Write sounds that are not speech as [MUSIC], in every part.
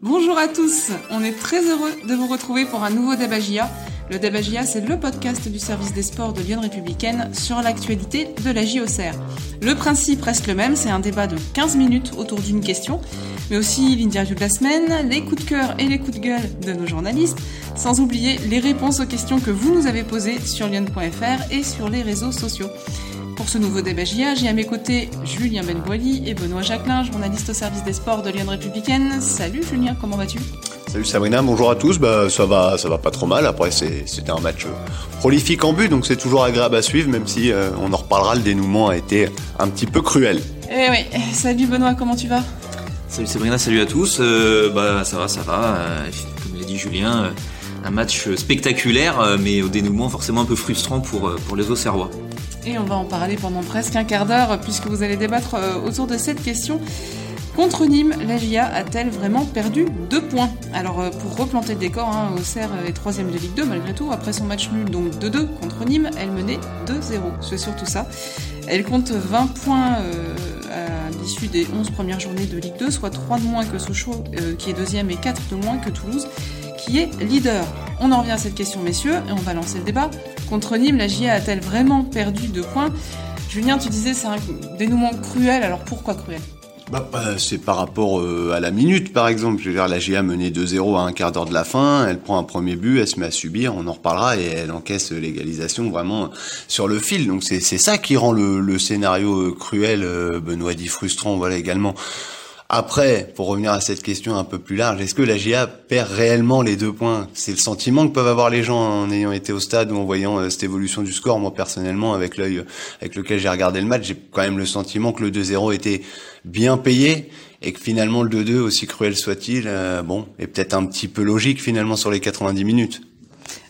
Bonjour à tous, on est très heureux de vous retrouver pour un nouveau Débagia. Le Débagia, c'est le podcast du service des sports de Lyon Républicaine sur l'actualité de la JOCR. Le principe reste le même, c'est un débat de 15 minutes autour d'une question, mais aussi l'interview de la semaine, les coups de cœur et les coups de gueule de nos journalistes, sans oublier les réponses aux questions que vous nous avez posées sur lyon.fr et sur les réseaux sociaux. Pour ce nouveau débat JA, j'ai à mes côtés Julien Benboili et Benoît Jacquelin, journaliste au service des sports de Lyon Républicaine. Salut Julien, comment vas-tu? Salut Sabrina, bonjour à tous. Bah, ça va, ça va pas trop mal. Après, c'était un match euh, prolifique en but, donc c'est toujours agréable à suivre, même si euh, on en reparlera. Le dénouement a été un petit peu cruel. Eh oui. Salut Benoît, comment tu vas? Salut Sabrina, salut à tous. Euh, bah, ça va, ça va. comme l'a dit Julien, un match spectaculaire, mais au dénouement forcément un peu frustrant pour pour les Auxerrois. Et on va en parler pendant presque un quart d'heure puisque vous allez débattre euh, autour de cette question. Contre Nîmes, la GIA a-t-elle vraiment perdu deux points? Alors euh, pour replanter le décor, hein, Auxerre est troisième de Ligue 2 malgré tout. Après son match nul donc 2-2 contre Nîmes, elle menait 2-0. C'est surtout ça. Elle compte 20 points euh, à l'issue des 11 premières journées de Ligue 2, soit 3 de moins que Sochaux qui est deuxième et 4 de moins que Toulouse qui est leader. On en revient à cette question messieurs et on va lancer le débat. Contre Nîmes, la GIA a-t-elle vraiment perdu deux points? Julien, tu disais c'est un dénouement cruel, alors pourquoi cruel? Bah, bah, c'est par rapport euh, à la minute, par exemple. Je la GIA menait 2-0 à un quart d'heure de la fin. Elle prend un premier but, elle se met à subir, on en reparlera, et elle encaisse l'égalisation vraiment sur le fil. Donc c'est ça qui rend le, scénario euh, cruel, euh, Benoît dit frustrant, voilà également. Après, pour revenir à cette question un peu plus large, est-ce que la GIA perd réellement les deux points? C'est le sentiment que peuvent avoir les gens en ayant été au stade ou en voyant euh, cette évolution du score. Moi, personnellement, avec l'œil avec lequel j'ai regardé le match, j'ai quand même le sentiment que le 2-0 était bien payé et que finalement le 2-2, aussi cruel soit-il, euh, bon, est peut-être un petit peu logique finalement sur les 90 minutes.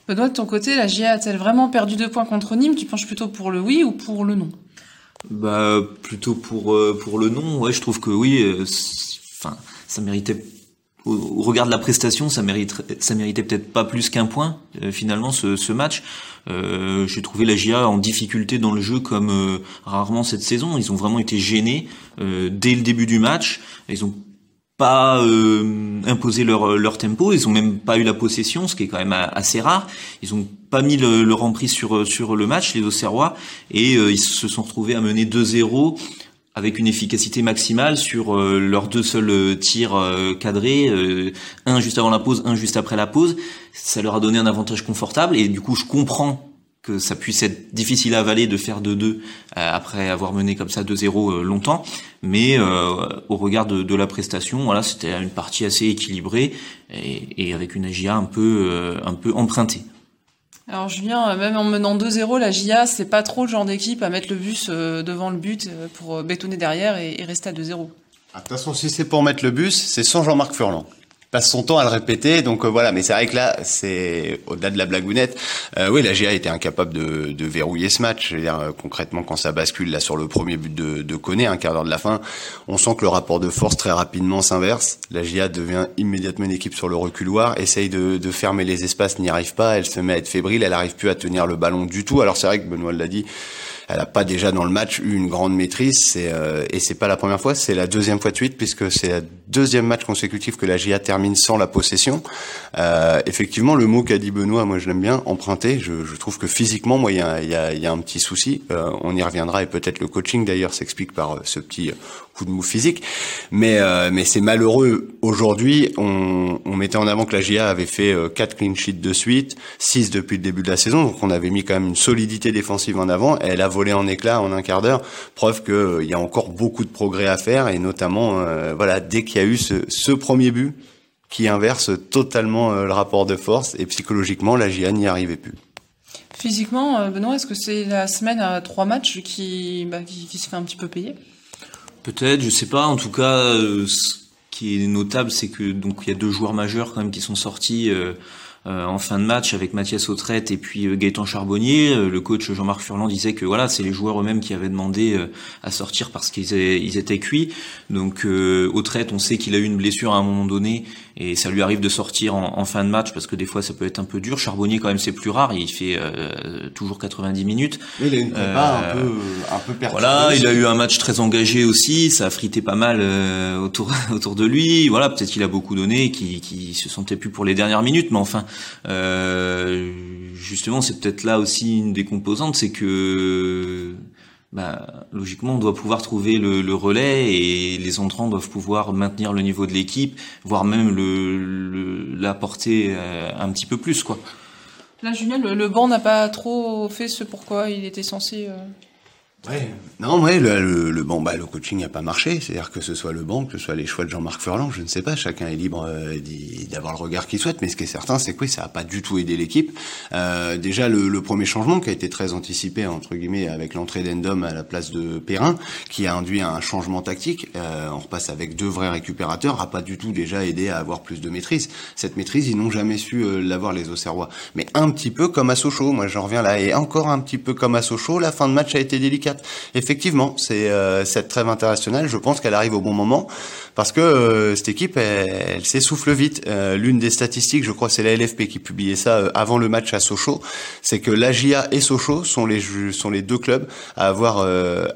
Benoît, de ton côté, la GIA a-t-elle vraiment perdu deux points contre Nîmes? Tu penches plutôt pour le oui ou pour le non? Bah plutôt pour euh, pour le nom, ouais, je trouve que oui, euh, enfin ça méritait au regard de la prestation, ça mérite ça méritait peut-être pas plus qu'un point euh, finalement ce, ce match. Euh, J'ai trouvé la GIA en difficulté dans le jeu comme rarement cette saison. Ils ont vraiment été gênés dès le début du match. Ils ont pas euh, imposé leur, leur tempo, ils ont même pas eu la possession, ce qui est quand même assez rare. Ils ont pas mis le, leur emprise sur sur le match, les Auxerrois, et euh, ils se sont retrouvés à mener 2-0 avec une efficacité maximale sur euh, leurs deux seuls euh, tirs cadrés, un juste avant la pause, un juste après la pause. Ça leur a donné un avantage confortable et du coup je comprends que ça puisse être difficile à avaler de faire 2-2 euh, après avoir mené comme ça 2-0 euh, longtemps, mais euh, au regard de, la prestation, voilà, c'était une partie assez équilibrée et, avec une AGIA un peu un peu empruntée. Alors Julien, même en menant 2-0, la GIA, c'est pas trop le genre d'équipe à mettre le bus devant le but pour bétonner derrière et, rester à 2-0. Ah, de toute façon, si c'est pour mettre le bus, c'est sans Jean-Marc Furlan passe son temps à le répéter. Donc euh, voilà, mais c'est vrai que là, c'est au-delà de la blagounette. Euh, oui, la GA était incapable de, de, verrouiller ce match. Euh, concrètement, quand ça bascule là sur le premier but de, de Koné, un quart d'heure de la fin, on sent que le rapport de force très rapidement s'inverse. La GA devient immédiatement une équipe sur le reculoir, essaye de, de fermer les espaces, n'y arrive pas. Elle se met à être fébrile, elle arrive plus à tenir le ballon du tout. Alors c'est vrai que Benoît l'a dit elle a pas déjà dans le match eu une grande maîtrise. Euh, et c'est pas la première fois, c'est la deuxième fois de suite puisque c'est la deuxième match consécutif que la GIA termine sans la possession. Euh, effectivement, le mot qu'a dit Benoît, moi je l'aime bien, emprunter. Je, je, trouve que physiquement, moi il y a, y, a, y a, un petit souci. Euh, on y reviendra et peut-être le coaching d'ailleurs s'explique par euh, ce petit coup de mou physique. Mais euh, mais c'est malheureux. Aujourd'hui, on, on, mettait en avant que la GIA avait fait euh, quatre clean sheets de suite, 6 depuis le début de la saison, donc on avait mis quand même une solidité défensive en avant. Elle a volé en éclat en un quart d'heure, preuve qu'il euh, y a encore beaucoup de progrès à faire et notamment voilà dès qu'il y a eu ce, premier but qui inverse totalement le rapport de force et psychologiquement la GIA n'y arrivait plus. Physiquement, Benoît, est-ce que c'est la semaine à trois matchs qui, bah, qui se fait un petit peu payer? Peut-être, je sais pas. En tout cas, euh, ce qui est notable, c'est que donc il y a deux joueurs majeurs quand même qui sont sortis. Euh, en fin de match avec Mathias Autrette et puis Gaëtan Charbonnier. le coach Jean-Marc Furlan disait que voilà, c'est les joueurs eux-mêmes qui avaient demandé à sortir parce qu'ils ils étaient cuits. Donc Autrette, on sait qu'il a eu une blessure à un moment donné et ça lui arrive de sortir en, fin de match parce que des fois ça peut être un peu dur. Charbonnier quand même c'est plus rare, il fait toujours 90 minutes. il a une prépa un peu un peu Voilà, il a eu un match très engagé aussi, ça a frité pas mal autour [LAUGHS] autour de lui. Voilà, peut-être qu'il a beaucoup donné, qui qui se sentait plus pour les dernières minutes, mais enfin, euh, justement, c'est peut-être là aussi une des composantes, c'est que bah, logiquement, on doit pouvoir trouver le, relais et les entrants doivent pouvoir maintenir le niveau de l'équipe, voire même le, l'apporter euh, un petit peu plus, quoi. Là, Julien, le, banc n'a pas trop fait ce pourquoi il était censé. Euh, Ouais. Non, ouais, le, le, bon, bah, le coaching n'a pas marché. C'est-à-dire que ce soit le banc, que ce soit les choix de Jean-Marc Furlan, je ne sais pas. Chacun est libre euh, d'avoir le regard qu'il souhaite. Mais ce qui est certain, c'est que oui, ça n'a pas du tout aidé l'équipe. Euh, déjà, le, le, premier changement qui a été très anticipé entre guillemets avec l'entrée d'Endom à la place de Perrin, qui a induit un changement tactique. Euh, on repasse avec deux vrais récupérateurs, a pas du tout déjà aidé à avoir plus de maîtrise. Cette maîtrise, ils n'ont jamais su euh, l'avoir les Auxerrois. Mais un petit peu comme à Sochaux. Moi, j'en reviens là, et encore un petit peu comme à Sochaux, la fin de match a été délicate. Effectivement, c'est euh, cette trêve internationale. Je pense qu'elle arrive au bon moment parce que euh, cette équipe, elle, s'essouffle vite. Euh, l'une des statistiques, je crois, c'est la LFP qui publiait ça avant le match à Sochaux, c'est que l'AGIA et Sochaux sont les sont deux clubs à avoir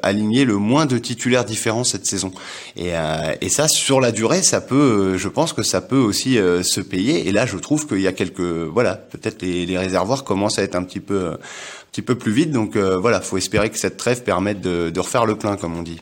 aligné le moins de titulaires différents cette saison. Et, et ça, sur la durée, ça peut, je pense que ça peut aussi se payer. Et là, je trouve qu'il y a quelques, voilà, peut-être les réservoirs commencent à être un petit peu petit peu plus vite. Donc euh, voilà, faut espérer que cette trêve permette de, de refaire le plein, comme on dit.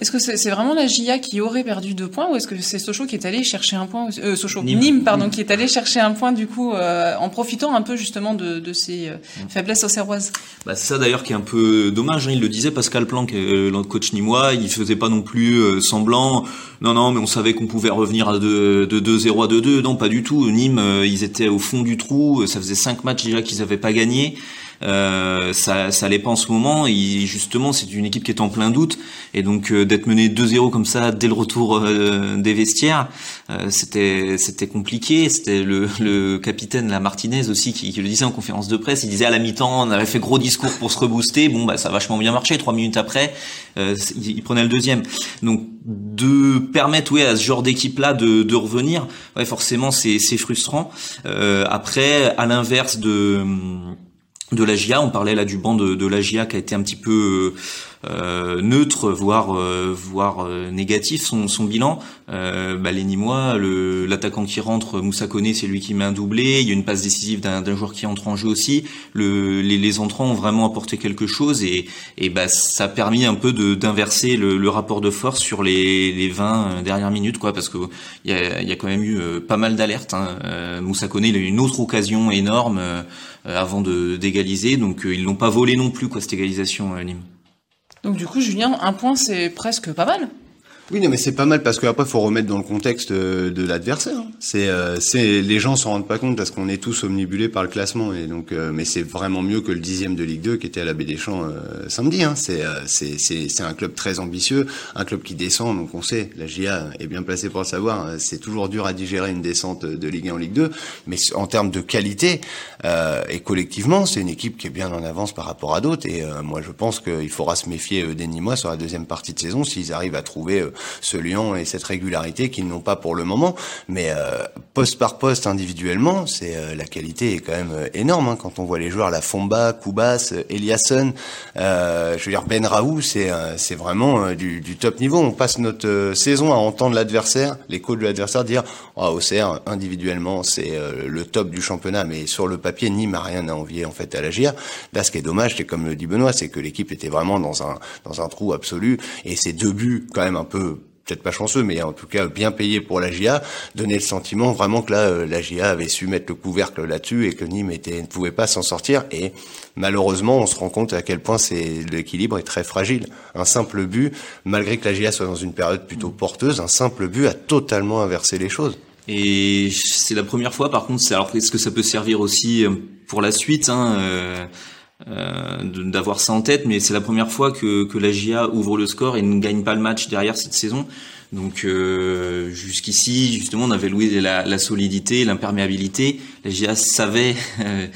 Est-ce que c'est vraiment la GIA qui aurait perdu deux points ou est-ce que c'est Sochaux qui est allé chercher un point euh, Sochaux Nîmes. pardon qui est allé chercher un point du coup euh, en profitant un peu justement de, de ces euh, mm. faiblesses auxerroises bah, c'est ça d'ailleurs qui est un peu dommage hein, il le disait Pascal Planck euh, le coach nîmois il faisait pas non plus euh, semblant non non mais on savait qu'on pouvait revenir de, de 2-0 à 2-2 non pas du tout Nîmes ils étaient au fond du trou ça faisait cinq matchs déjà qu'ils avaient pas gagné euh, ça, ça l'est pas en ce moment. Et justement, c'est une équipe qui est en plein doute. Et donc euh, d'être mené 2-0 comme ça dès le retour euh, des vestiaires, euh, c'était c'était compliqué. C'était le, le capitaine, la Martinez aussi, qui, qui, le disait en conférence de presse. Il disait à la mi-temps, on avait fait gros discours pour se rebooster. Bon, bah ça a vachement bien marché. Trois minutes après, il, prenait le deuxième. Donc de permettre ouais, à ce genre d'équipe-là de, de revenir, ouais, forcément c'est frustrant. après, à l'inverse de de la GIA. On parlait là du banc de, de la GIA qui a été un petit peu euh, neutre, voire euh, voire euh, négatif son, son bilan. Euh, bah, les Nîmois, l'attaquant qui rentre, Moussa Koné, c'est lui qui met un doublé. Il y a une passe décisive d'un joueur qui entre en jeu aussi. Le, les, les, entrants ont vraiment apporté quelque chose et, et bah, ça a permis un peu d'inverser le, le, rapport de force sur les, les 20 dernières minutes, quoi, parce que il y a, y a, quand même eu pas mal d'alertes. Hein. Moussa Koné, il a eu une autre occasion énorme avant de d'égaliser, donc ils l'ont pas volé non plus, quoi, cette égalisation, Nîmes. Donc du coup, Julien, un point, c'est presque pas mal. Oui, non, mais c'est pas mal parce qu'après, faut remettre dans le contexte euh, de l'adversaire. C'est, euh, c'est, les gens s'en rendent pas compte parce qu'on est tous omnibulés par le classement et donc, euh, mais c'est vraiment mieux que le dixième de Ligue 2 qui était à la Baie des Champs samedi. Hein. C'est, c'est, c'est, c'est un club très ambitieux, un club qui descend. Donc on sait, la GIA est bien placée pour le savoir. C'est toujours dur à digérer une descente de Ligue 1 en Ligue 2, mais en termes de qualité et collectivement, c'est une équipe qui est bien en avance par rapport à d'autres. Et moi, je pense qu'il faudra se méfier des Nîmois sur la deuxième partie de saison s'ils arrivent à trouver ce Lyon et cette régularité qu'ils n'ont pas pour le moment. Mais euh, poste par poste individuellement, c'est euh, la qualité est quand même euh, énorme hein. quand on voit les joueurs, la Fomba, Koubas, Eliasson, je veux dire Ben Raoult, c'est c'est vraiment du, du, top niveau. On passe notre saison à entendre l'adversaire, les coachs de l'adversaire dire oh, Auxerre individuellement c'est le top du championnat, mais sur le papier Nîmes a rien à envier en fait à la GIA. Là, ce qui est dommage, c'est comme le dit Benoît, c'est que l'équipe était vraiment dans un dans un trou absolu et ces deux buts quand même un peu peut-être pas chanceux, mais en tout cas bien payé pour la GIA, donner le sentiment vraiment que là, euh, la GIA avait su mettre le couvercle là-dessus et que Nîmes était, ne pouvait pas s'en sortir. Et malheureusement, on se rend compte à quel point c'est l'équilibre est très fragile. Un simple but, malgré que la GIA soit dans une période plutôt porteuse, un simple but a totalement inversé les choses. Et c'est la première fois, par contre, alors est-ce que ça peut servir aussi euh, pour la suite hein, euh, euh, d'avoir ça en tête, mais c'est la première fois que, que la GIA ouvre le score et ne gagne pas le match derrière cette saison. Donc euh, jusqu'ici, justement, on avait loué la, la solidité, l'imperméabilité. La GIA savait euh,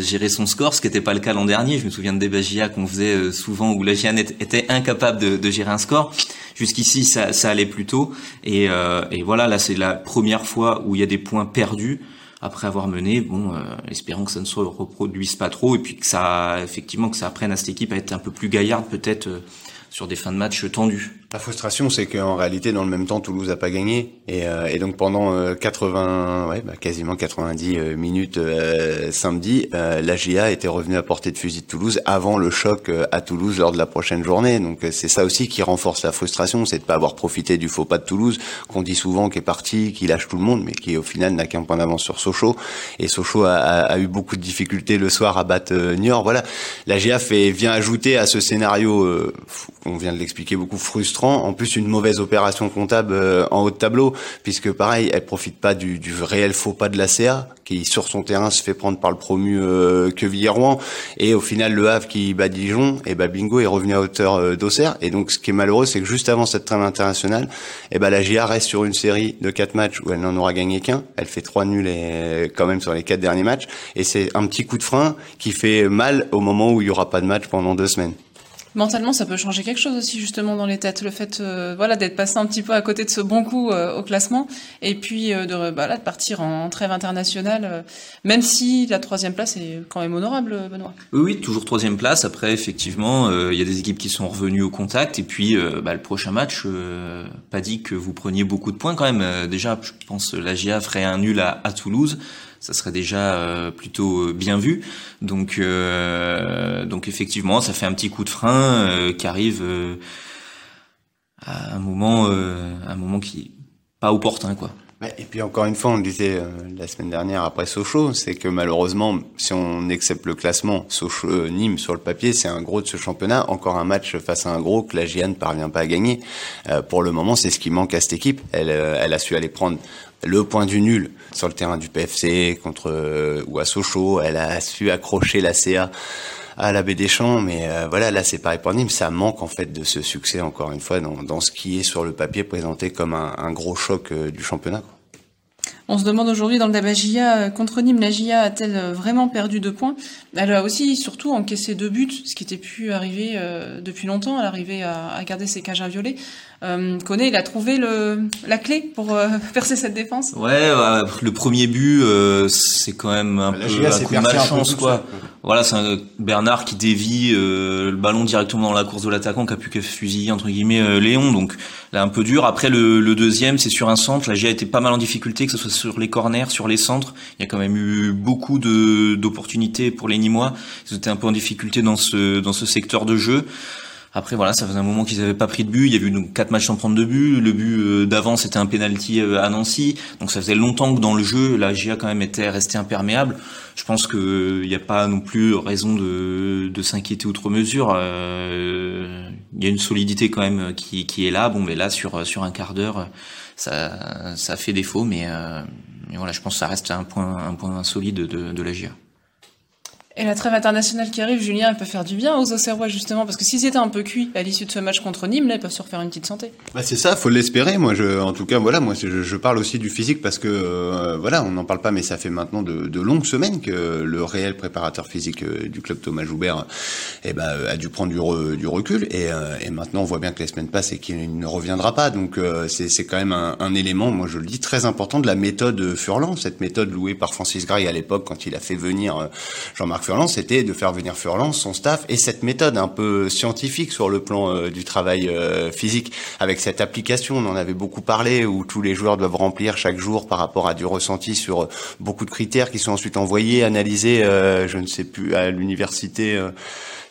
gérer son score, ce qui n'était pas le cas l'an dernier. Je me souviens de débats GIA qu'on faisait euh, souvent où la GIA était incapable de, de gérer un score. Jusqu'ici, ça, ça, allait plutôt. Et, et voilà, là, c'est la première fois où il y a des points perdus après avoir mené. Bon, espérons que ça ne se reproduise pas trop et puis que ça, effectivement, que ça apprenne à cette équipe à être un peu plus gaillarde peut-être sur des fins de match tendues. La frustration, c'est qu'en réalité, dans le même temps, Toulouse a pas gagné, et, euh, et donc pendant 80, euh, ouais, bah, quasiment 90 euh, minutes samedi, la GIA était revenue à portée de fusil de Toulouse avant le choc à Toulouse lors de la prochaine journée. Donc c'est ça aussi qui renforce la frustration, c'est de pas avoir profité du faux pas de Toulouse, qu'on dit souvent qui est parti, qui lâche tout le monde, mais qui au final n'a qu'un point d'avance sur Sochaux. Et Sochaux a, a, eu beaucoup de difficultés le soir à battre Niort. Voilà, la GIA fait vient ajouter à ce scénario, on vient de l'expliquer, beaucoup frustrant en plus une mauvaise opération comptable euh, en haut de tableau, puisque pareil, elle profite pas du, du réel faux pas de la CA, qui sur son terrain se fait prendre par le promu euh, Quevilly-Rouen, et au final le Havre qui bat Dijon, et bah bingo est revenu à hauteur euh, d'Auxerre. Et donc ce qui est malheureux, c'est que juste avant cette trêve internationale, et bah la GIA reste sur une série de quatre matchs où elle n'en aura gagné qu'un. Elle fait trois nuls et, quand même sur les quatre derniers matchs, et c'est un petit coup de frein qui fait mal au moment où il y aura pas de match pendant deux semaines. Mentalement, ça peut changer quelque chose aussi justement dans les têtes, le fait euh, voilà d'être passé un petit peu à côté de ce bon coup euh, au classement, et puis euh, de, bah, là, de partir en, trêve internationale, même si la troisième place est quand même honorable, Benoît. Oui, toujours troisième place. Après, effectivement, il y a des équipes qui sont revenues au contact, et puis bah, le prochain match, pas dit que vous preniez beaucoup de points quand même. déjà, je pense la GIA ferait un nul à Toulouse ça serait déjà euh, plutôt euh, bien vu. Donc, euh, donc effectivement, ça fait un petit coup de frein qui arrive à un moment, un moment qui pas opportun, quoi. Et puis encore une fois, on le disait la semaine dernière après Sochaux, c'est que malheureusement, si on accepte le classement, Sochaux, Nîmes sur le papier, c'est un gros de ce championnat. Encore un match face à un gros que la GIA ne parvient pas à gagner. pour le moment, c'est ce qui manque à cette équipe. Elle, elle a su aller prendre le point du nul sur le terrain du PFC contre euh, ou à Sochaux. Elle a su accrocher la CA à la baie des Champs, mais euh, voilà, là c'est pareil pour Nîmes, ça manque en fait de ce succès encore une fois dans, ce qui est sur le papier présenté comme un, gros choc euh, du championnat. On se demande aujourd'hui dans le débat GIA contre Nîmes, la GIA a-t-elle vraiment perdu deux points? Elle a aussi surtout encaissé deux buts, ce qui était pu arriver depuis longtemps. Elle arrivait à, à garder ses cages inviolées. Euh, il a trouvé le, la clé pour euh, [LAUGHS] percer cette défense. Ouais, le premier but, euh, c'est quand même un peu un coup de malchance, quoi. Voilà, c'est un Bernard qui dévie euh, le ballon directement dans la course de l'attaquant, qui a pu que fusiller entre guillemets Léon, donc là un peu dur. Après le, le deuxième, c'est sur un centre. La GIA été pas mal en difficulté, que ce soit sur les corners, sur les centres. Il y a quand même eu beaucoup de d'opportunités pour les Nîmois. Ils étaient un peu en difficulté dans ce dans ce secteur de jeu. Après voilà, ça faisait un moment qu'ils n'avaient pas pris de but. Il y a eu donc quatre matchs sans prendre de but. Le but euh, d'avant c'était un penalty euh, à Nancy. Donc ça faisait longtemps que dans le jeu, la GIA quand même était restée imperméable. Je pense qu'il n'y a pas non plus raison de, de s'inquiéter outre mesure. Euh, il y a une solidité quand même qui, qui est là. Bon, mais là sur sur un quart d'heure, ça ça fait défaut. Mais, mais voilà, je pense que ça reste un point un point solide de, de la GIA. Et la trêve internationale qui arrive, Julien, elle peut faire du bien aux Auxerrois justement, parce que s'ils étaient un peu cuits à l'issue de ce match contre Nîmes, là, ils peuvent se refaire une petite santé. Bah c'est ça, faut l'espérer. Moi, je, en tout cas, voilà, moi, je, je parle aussi du physique parce que, euh, voilà, on n'en parle pas, mais ça fait maintenant de, de, longues semaines que le réel préparateur physique euh, du club Thomas Joubert, eh ben, a dû prendre du, du recul, et, euh, et, maintenant on voit bien que les semaines passent et qu'il ne reviendra pas. Donc c'est quand même un, un, élément, moi je le dis, très important de la méthode Furlan, cette méthode louée par Francis Gray à l'époque quand il a fait venir Jean-Marc Furlan, c'était de faire venir Furlan, son staff, et cette méthode un peu scientifique sur le plan euh, du travail euh, physique, avec cette application, on en avait beaucoup parlé, où tous les joueurs doivent remplir chaque jour par rapport à du ressenti sur euh, beaucoup de critères qui sont ensuite envoyés, analysés, je ne sais plus, à l'université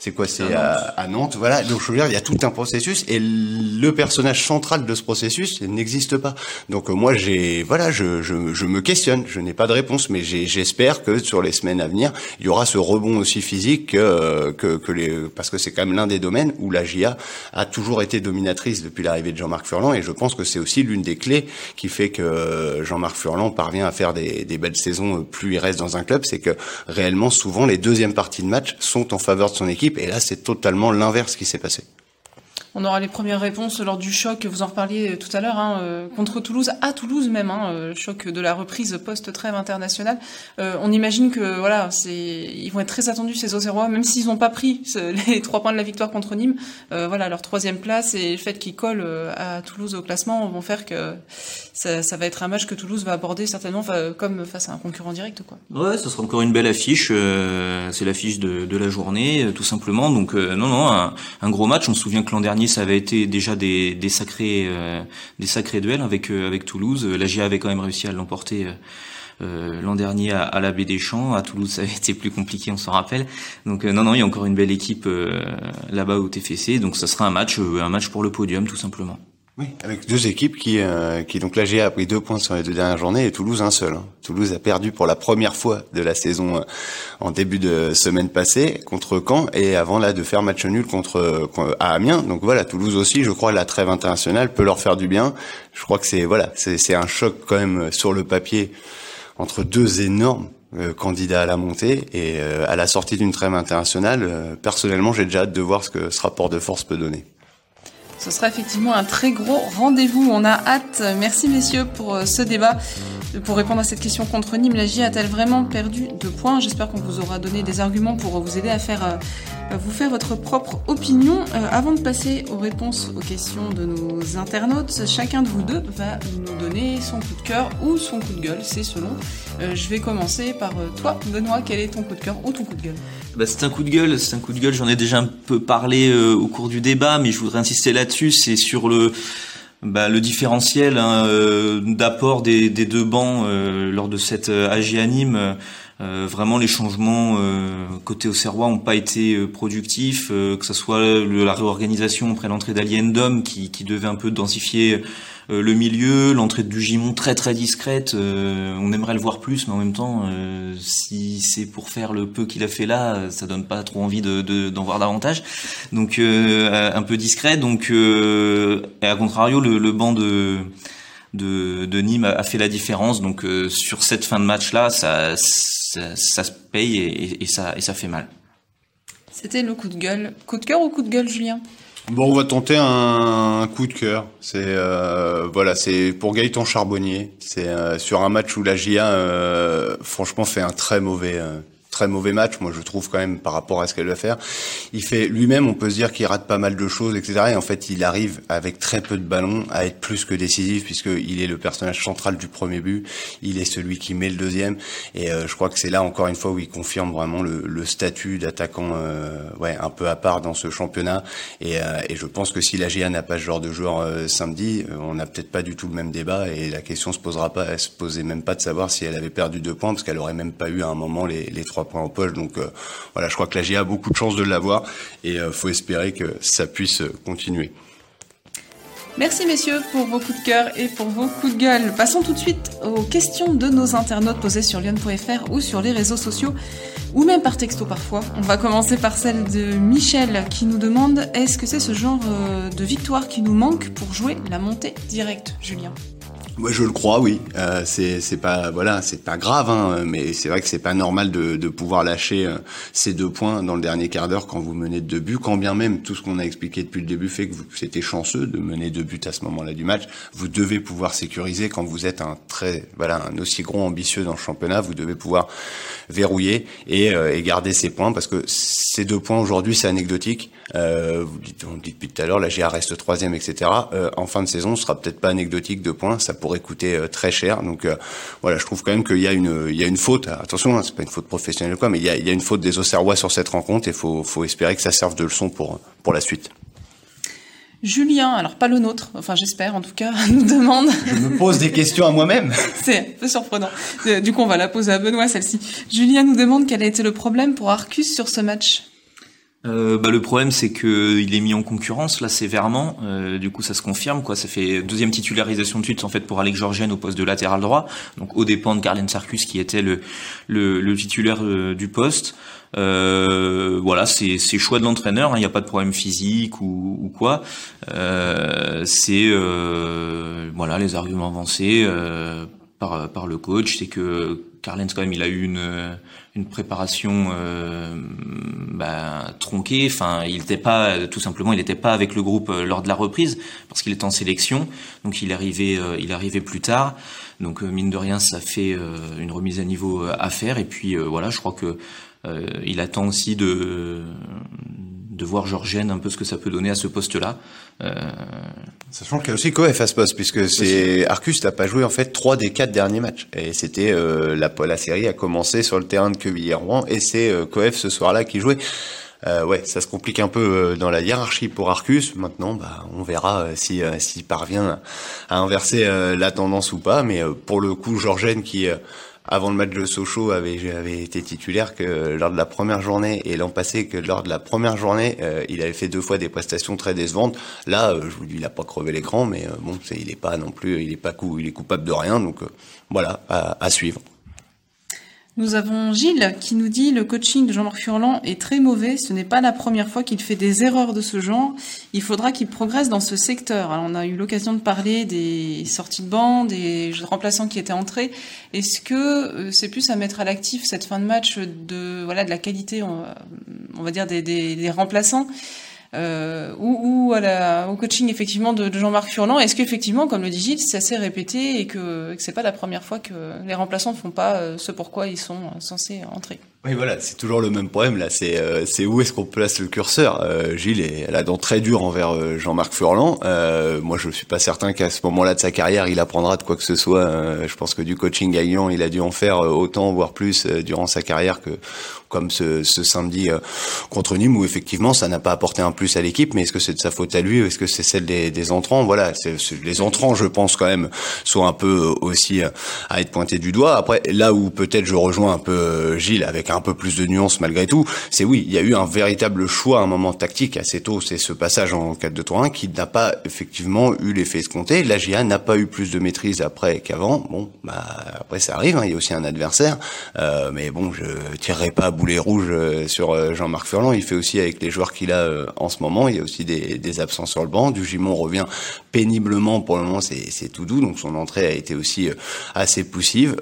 c'est quoi C'est à, Nantes. Voilà. Donc je veux dire, il y a tout un processus et le personnage central de ce processus n'existe pas. Donc moi, j'ai voilà, je, je, je, me questionne. Je n'ai pas de réponse, mais j'espère que sur les semaines à venir, il y aura ce rebond aussi physique que, que, que les parce que c'est quand même l'un des domaines où la GIA a toujours été dominatrice depuis l'arrivée de Jean-Marc Furlan et je pense que c'est aussi l'une des clés qui fait que Jean-Marc Furlan parvient à faire des, des belles saisons plus il reste dans un club, c'est que réellement souvent les deuxièmes parties de match sont en faveur de son équipe et là, c'est totalement l'inverse qui s'est passé. On aura les premières réponses lors du choc, vous en reparliez tout à l'heure, hein, euh, contre Toulouse, à Toulouse même, hein, euh, choc de la reprise post-trêve internationale. Euh, on imagine que voilà, c'est, ils vont être très attendus ces Auxerrois, même s'ils n'ont pas pris [LAUGHS] les trois points de la victoire contre Nîmes. voilà, leur troisième place et le fait qu'ils collent à Toulouse au classement vont faire que ça, ça, va être un match que Toulouse va aborder certainement comme face à un concurrent direct, quoi. Ouais, ce sera encore une belle affiche. c'est l'affiche de, de, la journée, tout simplement. Donc non, non, un, un gros match. On se souvient que l'an dernier ça avait été déjà des, sacrés euh, des sacrés duels avec euh, avec Toulouse. La GIA avait quand même réussi à l'emporter. Euh, l'an dernier à, à, la baie des Champs. À Toulouse, [LAUGHS] ça avait été plus compliqué, on s'en rappelle. Donc non, non, il y a encore une belle équipe là-bas au TFC. Donc ça sera un match, un match pour le podium, tout simplement. Oui, avec deux équipes qui, euh, qui donc la GA a pris deux points sur les deux dernières journées et Toulouse un seul. Hein. Toulouse a perdu pour la première fois de la saison euh, en début de semaine passée contre Caen et avant là de faire match nul contre à Amiens. Donc voilà, Toulouse aussi, je crois, la trêve internationale peut leur faire du bien. Je crois que c'est voilà, c'est un choc quand même sur le papier entre deux énormes euh, candidats à la montée et à la sortie d'une trêve internationale. personnellement, j'ai déjà hâte de voir ce que ce rapport de force peut donner. Ce sera effectivement un très gros rendez-vous. On a hâte. Merci messieurs pour euh, ce débat. Pour répondre à cette question contre Nîmes, la J a-t-elle vraiment perdu de points? J'espère qu'on vous aura donné des arguments pour vous aider à faire euh, vous faire votre propre opinion. Euh, avant de passer aux réponses aux questions de nos internautes, chacun de vous deux va nous donner son coup de cœur ou son coup de gueule, c'est selon. je vais commencer par toi, Benoît. Quel est ton coup de cœur ou ton coup de gueule? Bah, c'est un coup de gueule, c'est un coup de gueule. J'en ai déjà un peu parlé euh, au cours du débat, mais je voudrais insister là-dessus. C'est sur le bah, le différentiel hein, euh, d'apport des, des, deux bancs euh, lors de cette AG anime. vraiment, les changements côté au Serrois n'ont pas été productifs, que ce soit la réorganisation après l'entrée d'Aliendom qui, qui devait un peu densifier euh, le milieu, l'entrée du Gimon très très discrète. Euh, on aimerait le voir plus, mais en même temps, euh, si c'est pour faire le peu qu'il a fait là, ça donne pas trop envie d'en de, voir davantage. Donc un peu discret. Donc et à contrario, le, banc de de, de, Nîmes a fait la différence. Donc sur cette fin de match là, ça, se paye et ça fait mal. C'était le coup de gueule. Coup de cœur ou coup de gueule, Julien? Bon, on va tenter un, coup de cœur. C'est euh, voilà, c'est pour Gaëtan Charbonnier. C'est euh, sur un match où la GIA, euh, franchement, fait un très mauvais très mauvais match, moi je trouve quand même par rapport à ce qu'elle va faire. Il fait lui-même, on peut se dire qu'il rate pas mal de choses, etc. Et en fait, il arrive avec très peu de ballons à être plus que décisif puisqu'il est le personnage central du premier but. Il est celui qui met le deuxième. Et euh, je crois que c'est là encore une fois où il confirme vraiment le, le statut d'attaquant, euh, ouais, un peu à part dans ce championnat. Et, euh, je pense que si la GA n'a pas ce genre de joueur samedi, on n'a peut-être pas du tout le même débat et la question se posera pas, elle se posait même pas de savoir si elle avait perdu deux points parce qu'elle aurait même pas eu à un moment les trois points en poche. Donc euh, voilà, je crois que la GIA a beaucoup de chances de l'avoir et euh, faut espérer que ça puisse euh, continuer. Merci messieurs pour vos coups de cœur et pour vos coups de gueule. Passons tout de suite aux questions de nos internautes posées sur lyon.fr ou sur les réseaux sociaux ou même par texto parfois. On va commencer par celle de Michel qui nous demande est-ce que c'est ce genre de victoire qui nous manque pour jouer la montée directe, Julien? Moi, je le crois, oui. Euh, c'est pas voilà, c'est pas grave, hein, mais c'est vrai que c'est pas normal de, de pouvoir lâcher euh, ces deux points dans le dernier quart d'heure quand vous menez deux buts. Quand bien même tout ce qu'on a expliqué depuis le début fait que c'était chanceux de mener deux buts à ce moment-là du match, vous devez pouvoir sécuriser quand vous êtes un très voilà un aussi gros ambitieux dans le championnat. Vous devez pouvoir verrouiller et, euh, et garder ces points parce que ces deux points aujourd'hui c'est anecdotique. Euh, vous dites, on dit depuis tout à l'heure, la GA reste troisième, etc. Euh, en fin de saison, ce sera peut-être pas anecdotique deux points. Pourrait coûter euh, très cher. Donc euh, voilà, je trouve quand même qu'il y a une, il y a une faute. Attention, hein, c'est pas une faute professionnelle ou quoi, mais il y a, il y a une faute des Auxerrois sur cette rencontre et faut, faut espérer que ça serve de leçon pour pour la suite. Julien, alors pas le nôtre, enfin j'espère en tout cas, [LAUGHS] nous demande. Je me pose des questions à moi-même. [LAUGHS] C'est un peu surprenant. Euh, du coup, on va la poser à Benoît celle-ci. Julien nous demande quel a été le problème pour Arcus sur ce match euh, bah, le problème c'est que il est mis en concurrence là sévèrement. Euh, du coup ça se confirme quoi. Ça fait deuxième titularisation de suite en fait pour Alex Georgienne au poste de latéral droit. Donc au dépend de Carlen Sarkus qui était le le, le titulaire euh, du poste. Euh, voilà, c'est choix de l'entraîneur. Il hein, n'y a pas de problème physique ou, ou quoi. Euh, c'est voilà les arguments avancés par, par le coach, c'est que Carlens quand même il a eu une, une préparation euh, bah, tronquée. Enfin, il n'était pas tout simplement, il n'était pas avec le groupe lors de la reprise parce qu'il est en sélection, donc il est arrivé, il arrivé plus tard. Donc mine de rien, ça fait une remise à niveau à faire. Et puis voilà, je crois que il attend aussi de de voir Georgienne un peu ce que ça peut donner à ce poste-là. Euh... Sachant qu'il y a aussi Coef à ce poste, puisque c'est Arcus n'a pas joué en fait trois des quatre derniers matchs. Et c'était euh, la, la série a commencé sur le terrain de Quevilly-Rouen et c'est euh, Coef ce soir-là qui jouait. Euh, ouais, ça se complique un peu euh, dans la hiérarchie pour Arcus. Maintenant, bah, on verra euh, si s'il parvient à inverser la tendance ou pas. Mais pour le coup, Georgienne qui avant le match de Sochaux avait, avait été titulaire que lors de la première journée et l'an passé que lors de la première journée euh, il avait fait deux fois des prestations très décevantes. Là, euh, je vous dis, il a pas crevé l'écran, mais euh, bon, il est pas non plus, il est pas coup, il est coupable de rien, donc voilà, à, à suivre. Nous avons Gilles qui nous dit le coaching de Jean-Marc Furlan est très mauvais. Ce n'est pas la première fois qu'il fait des erreurs de ce genre. Il faudra qu'il progresse dans ce secteur. On a eu l'occasion de parler des sorties de banc, des remplaçants qui étaient entrés. Est-ce que euh, c'est plus à mettre à l'actif cette fin de match de voilà de la qualité, on, va dire des remplaçants? Euh, ou, à la, au coaching effectivement de, Jean-Marc Furlan. Est-ce qu'effectivement, comme le dit Gilles, c'est assez répété et que, que c'est pas la première fois que les remplaçants ne font pas euh, ce pourquoi ils sont censés entrer? Oui, voilà, c'est toujours le même problème là. C'est euh, c'est où est-ce qu'on place le curseur? Euh, Gilles est la dent très dure envers euh, Jean-Marc Furlan. Euh, moi, je suis pas certain qu'à ce moment-là de sa carrière, il apprendra de quoi que ce soit. je pense que du coaching gagnant, il a dû en faire autant, voire plus, durant sa carrière que comme ce, ce samedi contre Nîmes, où effectivement, ça n'a pas apporté un plus à l'équipe. Mais est-ce que c'est de sa faute à lui ou est-ce que c'est celle des, des entrants? Voilà, c'est les entrants, je pense quand même, sont un peu aussi à être pointés du doigt. Après, là où peut-être je rejoins un peu Gilles avec un peu plus de nuances malgré tout, c'est oui, il y a eu un véritable choix à un moment tactique assez tôt, c'est ce passage en 4-2-3-1 qui n'a pas effectivement eu l'effet escompté. La GIA n'a pas eu plus de maîtrise après qu'avant. Bon, bah après ça arrive, hein, il y a aussi un adversaire, euh, mais bon, je tirerai pas à boulet rouge euh, sur euh, Jean-Marc Furlan. Il fait aussi avec les joueurs qu'il a en ce moment. Il y a aussi des, des absences sur le banc. Du Gimon revient péniblement pour le moment, c'est tout doux, donc son entrée a été aussi assez poussive.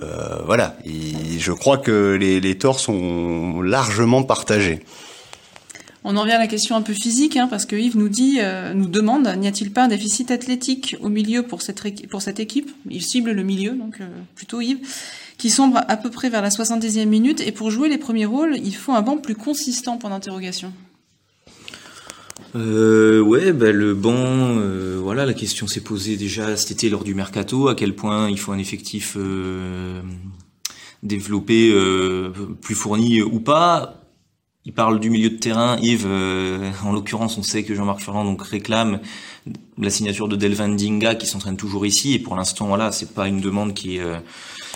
voilà, je crois que les, les torts sont largement partagé. On en vient à la question un peu physique, hein, parce que Yves nous dit, euh, nous demande, n'y a-t-il pas un déficit athlétique au milieu pour cette, pour cette équipe? Il cible le milieu, donc euh, plutôt Yves, qui sombre à peu près vers la 70e minute. Et pour jouer les premiers rôles, il faut un banc plus consistant, pour d'interrogation. Euh, ouais, bah, le banc, euh, voilà, la question s'est posée déjà cet été lors du mercato, à quel point il faut un effectif développé euh, plus fourni ou pas. Il parle du milieu de terrain. Yves, euh, en l'occurrence, on sait que Jean-Marc Furlan donc réclame la signature de Delvan Dinga qui s'entraîne toujours ici. Et pour l'instant, voilà, c'est pas une demande qui euh,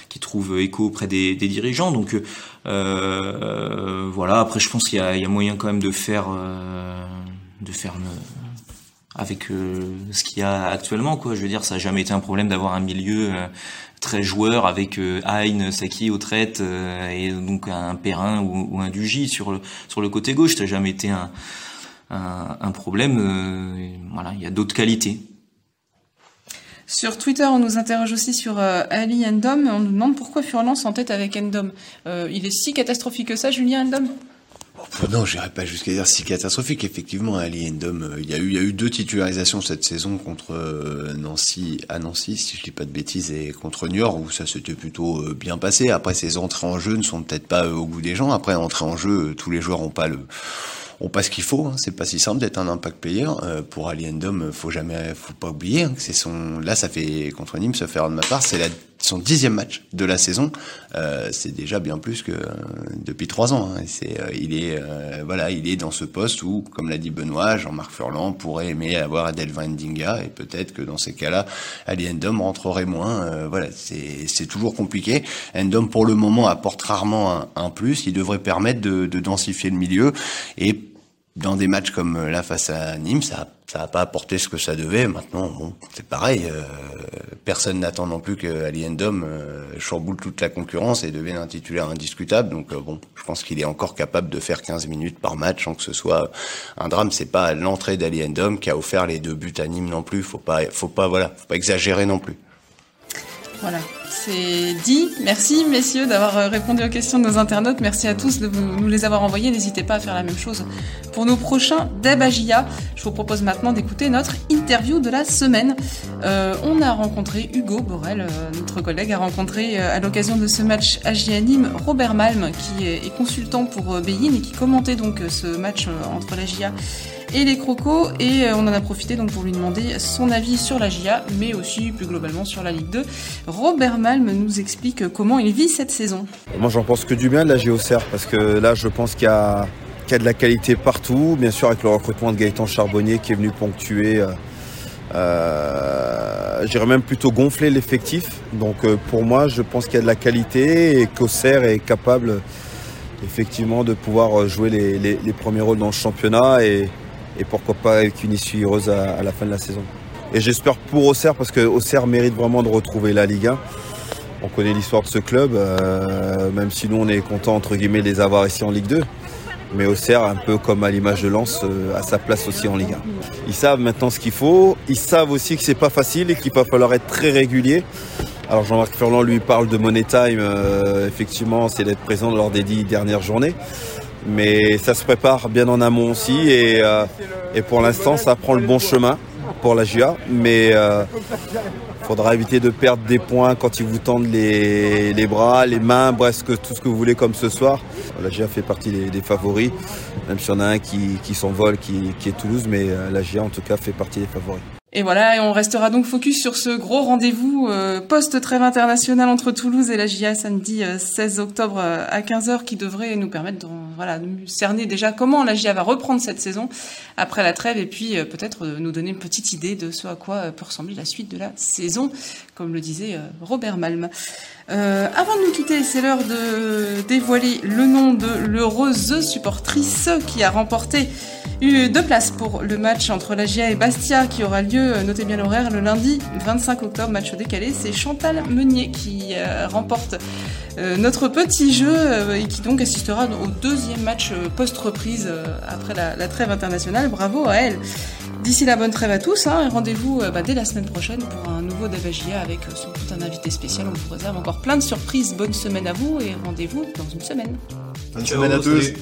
qui trouve écho auprès des, des dirigeants. Donc euh, voilà. Après, je pense qu'il y a, il y a moyen quand même de faire de faire avec ce qu'il y a actuellement. Quoi. Je veux dire, ça n'a jamais été un problème d'avoir un milieu très joueur avec euh, Hein, Saki au traite euh, et donc un Perrin ou, un Dugy sur le, sur le côté gauche. Ça n'a jamais été un, un, problème. Euh, voilà, il y a d'autres qualités. Sur Twitter, on nous interroge aussi sur euh, Ali Endom. On nous demande pourquoi Furlan s'entête avec Endom. il est si catastrophique que ça, Julien Endom? Oh, non, j'irai pas jusqu'à dire si catastrophique. Effectivement, Ali Endom, euh, il y a eu, il y a eu deux titularisations cette saison contre euh, Nancy, à Nancy, si je dis pas de bêtises, et contre Niort, où ça s'était plutôt euh, bien passé. Après, ces entrées en jeu ne sont peut-être pas au goût des gens. Après, entrer en jeu, tous les joueurs ont pas le, ce qu'il faut. Hein. C'est pas si simple d'être un impact player. pour Ali Endom, faut jamais, faut pas oublier hein, que c'est son, là, ça fait contre Nîmes, se faire de ma part, c'est la son dixième match de la saison, euh, c'est déjà bien plus que euh, depuis trois ans. Hein. C'est, euh, il est, voilà, il est dans ce poste où, comme l'a dit Benoît, Jean-Marc Furlan pourrait aimer avoir Adelvin Dinga et peut-être que dans ces cas-là, Ali Endom rentrerait moins. voilà, c'est, c'est toujours compliqué. Endom pour le moment apporte rarement un, plus. Il devrait permettre de, de densifier le milieu et dans des matchs comme là face à Nîmes, ça ça n'a pas apporté ce que ça devait. Maintenant, bon, c'est pareil. Euh, personne n'attend non plus que Ali Endom euh, chamboule toute la concurrence et devienne un titulaire indiscutable. Donc euh, bon, je pense qu'il est encore capable de faire 15 minutes par match sans que ce soit un drame. C'est pas l'entrée d'Ali Endom qui a offert les deux buts à Nîmes non plus. Faut pas, faut pas, voilà, faut pas exagérer non plus. Voilà. c'est dit. Merci messieurs d'avoir euh, répondu aux questions de nos internautes. Merci à tous de nous les avoir envoyés. N'hésitez pas à faire la même chose pour nos prochains Debagia. Je vous propose maintenant d'écouter notre interview de la semaine. Euh, on a rencontré Hugo Borel, euh, notre collègue, a rencontré à l'occasion de ce match Agia Nîmes Robert Malm, qui est, consultant pour Beyin et qui commentait donc ce match entre la GIA et les crocos et on en a profité donc pour lui demander son avis sur la GIA mais aussi plus globalement sur la Ligue 2. Robert Malm nous explique comment il vit cette saison. Moi j'en pense que du bien de la GIOCR parce que là je pense qu'il y a, de la qualité partout, bien sûr avec le recrutement de Gaëtan Charbonnier qui est venu ponctuer euh, euh j'irais même plutôt gonfler l'effectif. Donc euh, pour moi, je pense qu'il y a de la qualité et qu'Auxerre est capable effectivement de pouvoir euh, jouer les, premiers rôles dans le championnat et, pourquoi pas avec une issue heureuse à la fin de la saison. Et j'espère pour Auxerre, parce que Auxerre mérite vraiment de retrouver la Ligue 1. On connaît l'histoire de ce club, euh, même si nous on est content entre guillemets de les avoir ici en Ligue 2. Mais Auxerre, un peu comme à l'image de Lens, euh, a sa place aussi en Ligue 1. Ils savent maintenant ce qu'il faut. Ils savent aussi que c'est pas facile et qu'il va falloir être très régulier. Alors Jean-Marc Furlan lui parle de Money Time. Euh, effectivement, c'est d'être présent lors des dix dernières journées. Mais ça se prépare bien en amont aussi et, et pour l'instant, ça prend le bon chemin pour la GIA, mais il euh, faudra éviter de perdre des points quand ils vous tendent les, bras, les mains, bref, tout ce que vous voulez comme ce soir. La GIA fait partie des, favoris, même s'il y en a un qui, s'envole, qui, qui, est Toulouse, mais euh, la GIA en tout cas fait partie des favoris. Et voilà, et on restera donc focus sur ce gros rendez-vous euh, post-trêve international entre Toulouse et la GIA samedi 16 euh, octobre euh, à 15h qui devrait nous permettre de, voilà, de cerner déjà comment la GIA va reprendre cette saison après la trêve et puis peut-être nous donner une petite idée de ce à quoi peut ressembler la suite de la saison, comme le disait Robert Malm. Euh, avant de nous quitter, c'est l'heure de dévoiler le nom de l'heureuse supportrice qui a remporté deux places pour le match entre la GIA et Bastia qui aura lieu, notez bien l'horaire, le lundi 25 octobre, match décalé. C'est Chantal Meunier qui euh, remporte euh, notre petit jeu et qui donc assistera au deuxième match post-reprise après la, la trêve internationale. Bravo à elle. D'ici la bonne trêve à tous, hein, rendez-vous euh, bah, dès la semaine prochaine pour un nouveau Davagia avec euh, sans doute un invité spécial. On vous réserve encore plein de surprises. Bonne semaine à vous et rendez-vous dans une semaine. Bonne semaine à tous.